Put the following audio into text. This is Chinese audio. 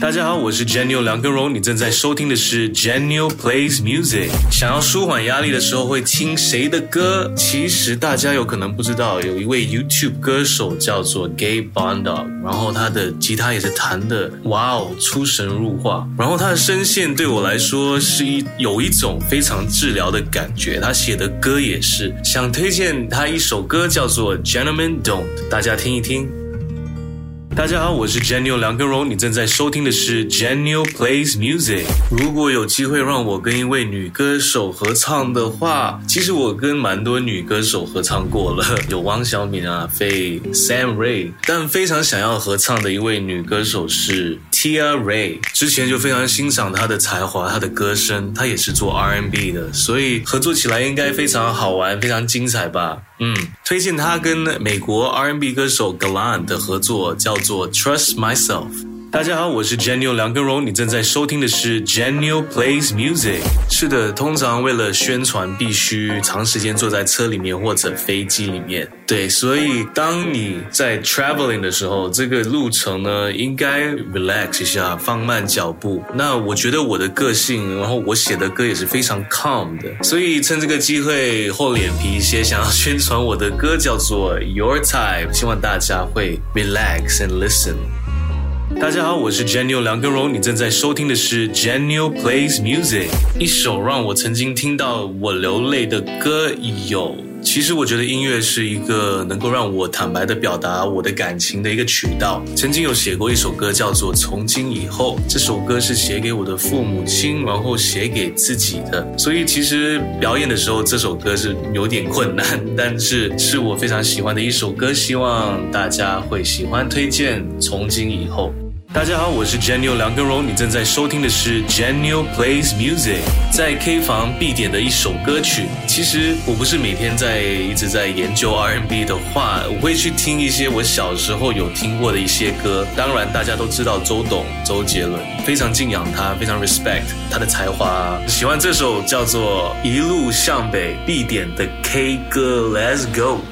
大家好，我是 Janio 梁根荣，你正在收听的是 Janio Plays Music。想要舒缓压力的时候会听谁的歌？其实大家有可能不知道，有一位 YouTube 歌手叫做 Gay Bondog，然后他的吉他也是弹的，哇哦，出神入化。然后他的声线对我来说是一有一种非常治疗的感觉。他写的歌也是，想推荐他一首歌叫做 Gentlemen Don't，大家听一听。大家好，我是 Janio 梁根荣，你正在收听的是 Janio Plays Music。如果有机会让我跟一位女歌手合唱的话，其实我跟蛮多女歌手合唱过了，有汪小敏啊、费 Sam Ray，但非常想要合唱的一位女歌手是 Tia Ray。之前就非常欣赏她的才华、她的歌声，她也是做 R&B 的，所以合作起来应该非常好玩、非常精彩吧。嗯，推荐他跟美国 R&B 歌手 Galan 的合作，叫做 Trust Myself。大家好，我是 Janio 梁根荣，你正在收听的是 Janio Plays Music。是的，通常为了宣传，必须长时间坐在车里面或者飞机里面。对，所以当你在 traveling 的时候，这个路程呢，应该 relax 一下，放慢脚步。那我觉得我的个性，然后我写的歌也是非常 calm 的，所以趁这个机会厚脸皮一些，想要宣传我的歌叫做 Your Time，希望大家会 relax and listen。大家好，我是 Janio 梁根荣，你正在收听的是 Janio Plays Music。一首让我曾经听到我流泪的歌有，其实我觉得音乐是一个能够让我坦白的表达我的感情的一个渠道。曾经有写过一首歌叫做《从今以后》，这首歌是写给我的父母亲，然后写给自己的。所以其实表演的时候，这首歌是有点困难，但是是我非常喜欢的一首歌，希望大家会喜欢。推荐《从今以后》。大家好，我是 Janio 梁根荣，你正在收听的是 Janio Plays Music。在 K 房必点的一首歌曲。其实我不是每天在一直在研究 R&B 的话，我会去听一些我小时候有听过的一些歌。当然，大家都知道周董、周杰伦，非常敬仰他，非常 respect 他的才华。喜欢这首叫做《一路向北》必点的 K 歌，Let's go。